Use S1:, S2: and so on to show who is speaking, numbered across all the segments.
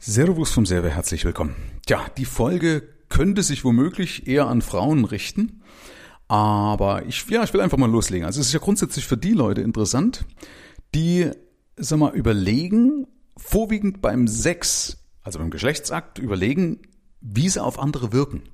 S1: Servus vom Server, herzlich willkommen. Tja, die Folge könnte sich womöglich eher an Frauen richten, aber ich, ja, ich will einfach mal loslegen. Also es ist ja grundsätzlich für die Leute interessant, die, sag mal, überlegen, vorwiegend beim Sex, also beim Geschlechtsakt, überlegen, wie sie auf andere wirken.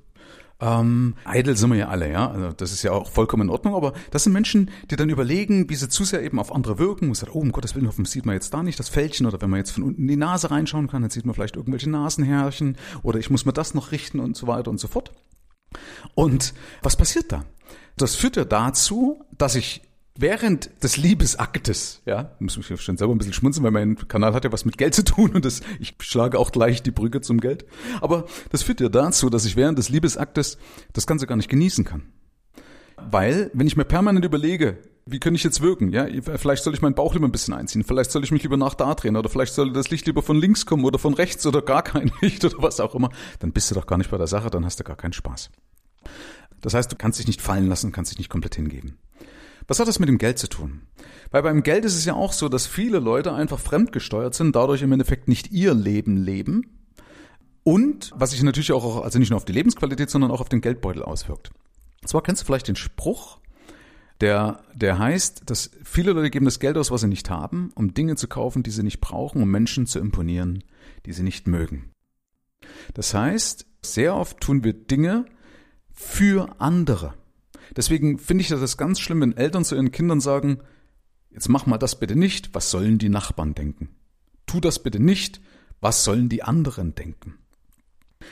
S1: Ähm, eitel sind wir ja alle, ja. Also das ist ja auch vollkommen in Ordnung, aber das sind Menschen, die dann überlegen, wie sie zu sehr eben auf andere wirken. Man sagt, oh, um Gottes Willen, hoffentlich sieht man jetzt da nicht das Fältchen oder wenn man jetzt von unten in die Nase reinschauen kann, dann sieht man vielleicht irgendwelche Nasenhärchen oder ich muss mir das noch richten und so weiter und so fort. Und was passiert da? Das führt ja dazu, dass ich während des Liebesaktes, ja, muss mich schon selber ein bisschen schmunzeln, weil mein Kanal hat ja was mit Geld zu tun und das, ich schlage auch gleich die Brücke zum Geld. Aber das führt ja dazu, dass ich während des Liebesaktes das Ganze gar nicht genießen kann. Weil, wenn ich mir permanent überlege, wie könnte ich jetzt wirken? Ja, vielleicht soll ich meinen Bauch lieber ein bisschen einziehen, vielleicht soll ich mich lieber nach da drehen oder vielleicht soll das Licht lieber von links kommen oder von rechts oder gar kein Licht oder was auch immer. Dann bist du doch gar nicht bei der Sache, dann hast du gar keinen Spaß. Das heißt, du kannst dich nicht fallen lassen, kannst dich nicht komplett hingeben. Was hat das mit dem Geld zu tun? Weil beim Geld ist es ja auch so, dass viele Leute einfach fremdgesteuert sind, dadurch im Endeffekt nicht ihr Leben leben. Und was sich natürlich auch, also nicht nur auf die Lebensqualität, sondern auch auf den Geldbeutel auswirkt. Und zwar kennst du vielleicht den Spruch, der, der heißt, dass viele Leute geben das Geld aus, was sie nicht haben, um Dinge zu kaufen, die sie nicht brauchen, um Menschen zu imponieren, die sie nicht mögen. Das heißt, sehr oft tun wir Dinge für andere. Deswegen finde ich das ganz schlimm, wenn Eltern zu ihren Kindern sagen, jetzt mach mal das bitte nicht, was sollen die Nachbarn denken? Tu das bitte nicht, was sollen die anderen denken?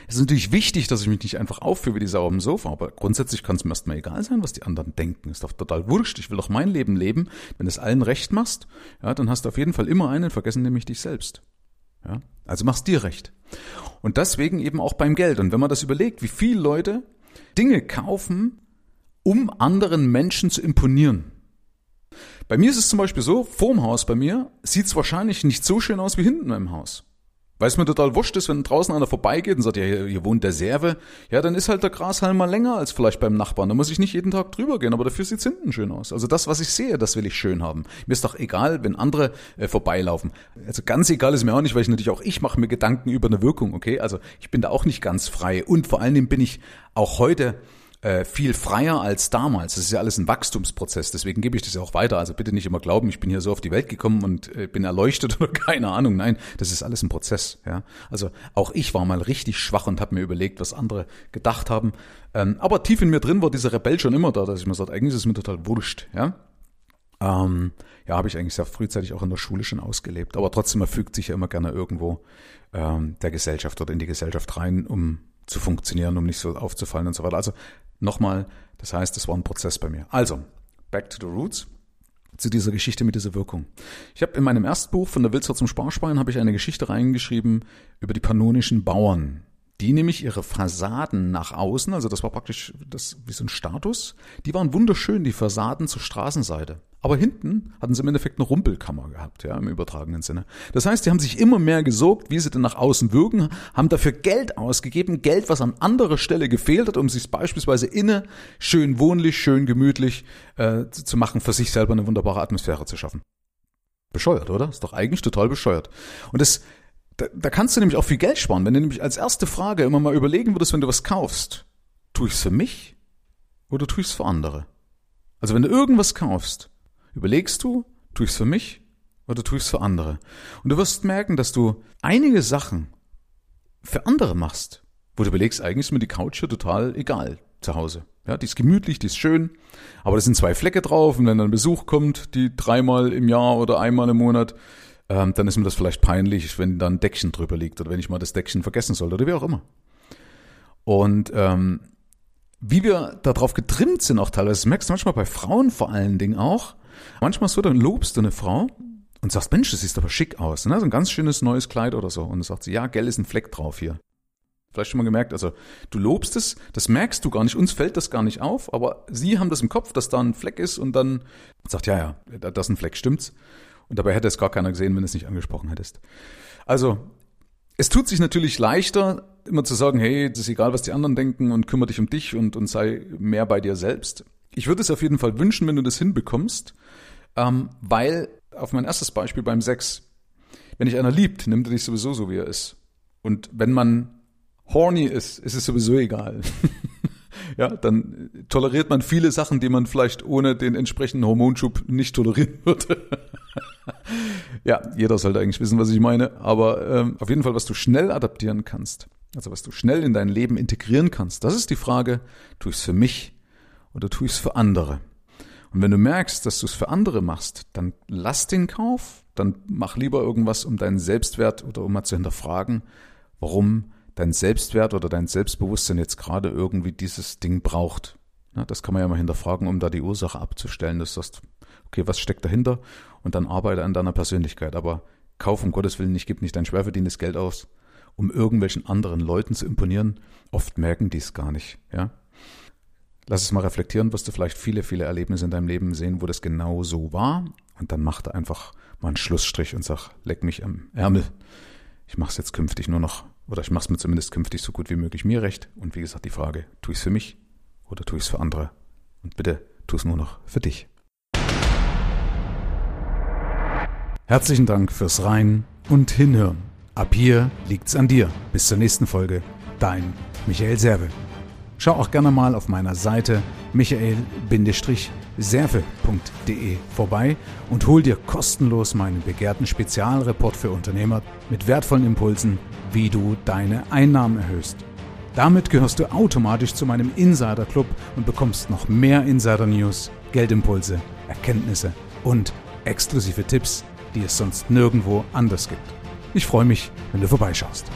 S1: Es ist natürlich wichtig, dass ich mich nicht einfach aufführe wie die Sau am Sofa, aber grundsätzlich kann es mir erstmal egal sein, was die anderen denken. Ist doch total wurscht. Ich will doch mein Leben leben. Wenn du es allen recht machst, ja, dann hast du auf jeden Fall immer einen vergessen, nämlich dich selbst. Ja, also machst dir recht. Und deswegen eben auch beim Geld. Und wenn man das überlegt, wie viele Leute Dinge kaufen, um anderen Menschen zu imponieren. Bei mir ist es zum Beispiel so, vorm Haus bei mir sieht es wahrscheinlich nicht so schön aus wie hinten im Haus. Weil es mir total wurscht ist, wenn draußen einer vorbeigeht und sagt, ja, hier, hier wohnt der Serve, ja, dann ist halt der Grashalm mal länger als vielleicht beim Nachbarn. Da muss ich nicht jeden Tag drüber gehen, aber dafür sieht's hinten schön aus. Also das, was ich sehe, das will ich schön haben. Mir ist doch egal, wenn andere äh, vorbeilaufen. Also ganz egal ist mir auch nicht, weil ich natürlich auch ich mache mir Gedanken über eine Wirkung, okay? Also ich bin da auch nicht ganz frei. Und vor allen Dingen bin ich auch heute äh, viel freier als damals. Das ist ja alles ein Wachstumsprozess, deswegen gebe ich das ja auch weiter. Also bitte nicht immer glauben, ich bin hier so auf die Welt gekommen und äh, bin erleuchtet oder keine Ahnung. Nein, das ist alles ein Prozess. Ja, also auch ich war mal richtig schwach und habe mir überlegt, was andere gedacht haben. Ähm, aber tief in mir drin war dieser Rebell schon immer da, dass ich mir sage, eigentlich ist es mir total wurscht. Ja, ähm, ja, habe ich eigentlich sehr frühzeitig auch in der Schule schon ausgelebt. Aber trotzdem, man fügt sich ja immer gerne irgendwo ähm, der Gesellschaft oder in die Gesellschaft rein, um zu funktionieren, um nicht so aufzufallen und so weiter. Also nochmal, das heißt, es war ein Prozess bei mir. Also, back to the roots zu dieser Geschichte mit dieser Wirkung. Ich habe in meinem ersten Buch von der Wilzer zum Sparschwein habe ich eine Geschichte reingeschrieben über die pannonischen Bauern die nämlich ihre Fassaden nach außen, also das war praktisch das wie so ein Status, die waren wunderschön, die Fassaden zur Straßenseite. Aber hinten hatten sie im Endeffekt eine Rumpelkammer gehabt, ja, im übertragenen Sinne. Das heißt, die haben sich immer mehr gesorgt, wie sie denn nach außen wirken, haben dafür Geld ausgegeben, Geld, was an anderer Stelle gefehlt hat, um sich beispielsweise inne schön wohnlich, schön gemütlich äh, zu machen, für sich selber eine wunderbare Atmosphäre zu schaffen. Bescheuert, oder? Ist doch eigentlich total bescheuert. Und das da, da kannst du nämlich auch viel Geld sparen, wenn du nämlich als erste Frage immer mal überlegen würdest, wenn du was kaufst, tue ich es für mich oder tue ich es für andere? Also wenn du irgendwas kaufst, überlegst du, tue ich es für mich oder tue ich es für andere? Und du wirst merken, dass du einige Sachen für andere machst, wo du überlegst, eigentlich ist mir die Couch hier total egal zu Hause. Ja, die ist gemütlich, die ist schön, aber da sind zwei Flecke drauf und wenn dann Besuch kommt, die dreimal im Jahr oder einmal im Monat, ähm, dann ist mir das vielleicht peinlich, wenn da ein Deckchen drüber liegt oder wenn ich mal das Deckchen vergessen sollte oder wie auch immer. Und ähm, wie wir darauf getrimmt sind auch teilweise, das merkst du manchmal bei Frauen vor allen Dingen auch, manchmal so, dann lobst du eine Frau und sagst, Mensch, das sieht aber schick aus, ne? so ein ganz schönes neues Kleid oder so. Und dann sagt sie, ja, gell, ist ein Fleck drauf hier. Vielleicht schon mal gemerkt, also du lobst es, das merkst du gar nicht, uns fällt das gar nicht auf, aber sie haben das im Kopf, dass da ein Fleck ist und dann sagt, ja, ja, da ist ein Fleck, stimmt's? Und dabei hätte es gar keiner gesehen, wenn du es nicht angesprochen hättest. Also, es tut sich natürlich leichter, immer zu sagen, hey, es ist egal, was die anderen denken und kümmere dich um dich und, und sei mehr bei dir selbst. Ich würde es auf jeden Fall wünschen, wenn du das hinbekommst, ähm, weil auf mein erstes Beispiel beim Sex, wenn dich einer liebt, nimmt er dich sowieso so, wie er ist. Und wenn man horny ist, ist es sowieso egal. ja, dann toleriert man viele Sachen, die man vielleicht ohne den entsprechenden Hormonschub nicht tolerieren würde. ja, jeder sollte eigentlich wissen, was ich meine. Aber ähm, auf jeden Fall, was du schnell adaptieren kannst, also was du schnell in dein Leben integrieren kannst, das ist die Frage, tue ich es für mich oder tue ich es für andere? Und wenn du merkst, dass du es für andere machst, dann lass den Kauf, dann mach lieber irgendwas, um deinen Selbstwert oder um mal zu hinterfragen, warum dein Selbstwert oder dein Selbstbewusstsein jetzt gerade irgendwie dieses Ding braucht. Ja, das kann man ja mal hinterfragen, um da die Ursache abzustellen. Das sagst, okay, was steckt dahinter? Und dann arbeite an deiner Persönlichkeit. Aber kauf um Gottes Willen nicht, gib nicht dein schwer verdientes Geld aus, um irgendwelchen anderen Leuten zu imponieren. Oft merken die es gar nicht, ja. Lass es mal reflektieren, wirst du vielleicht viele, viele Erlebnisse in deinem Leben sehen, wo das genau so war. Und dann mach da einfach mal einen Schlussstrich und sag, leck mich am Ärmel. Ich mach's jetzt künftig nur noch, oder ich mach's mir zumindest künftig so gut wie möglich mir recht. Und wie gesagt, die Frage, tu ich's für mich oder tu ich's für andere? Und bitte, tu es nur noch für dich. Herzlichen Dank fürs Rein und Hinhören. Ab hier liegt's an dir. Bis zur nächsten Folge. Dein Michael Serve. Schau auch gerne mal auf meiner Seite michael-serve.de vorbei und hol dir kostenlos meinen begehrten Spezialreport für Unternehmer mit wertvollen Impulsen, wie du deine Einnahmen erhöhst. Damit gehörst du automatisch zu meinem Insider Club und bekommst noch mehr Insider News, Geldimpulse, Erkenntnisse und exklusive Tipps, die es sonst nirgendwo anders gibt. Ich freue mich, wenn du vorbeischaust.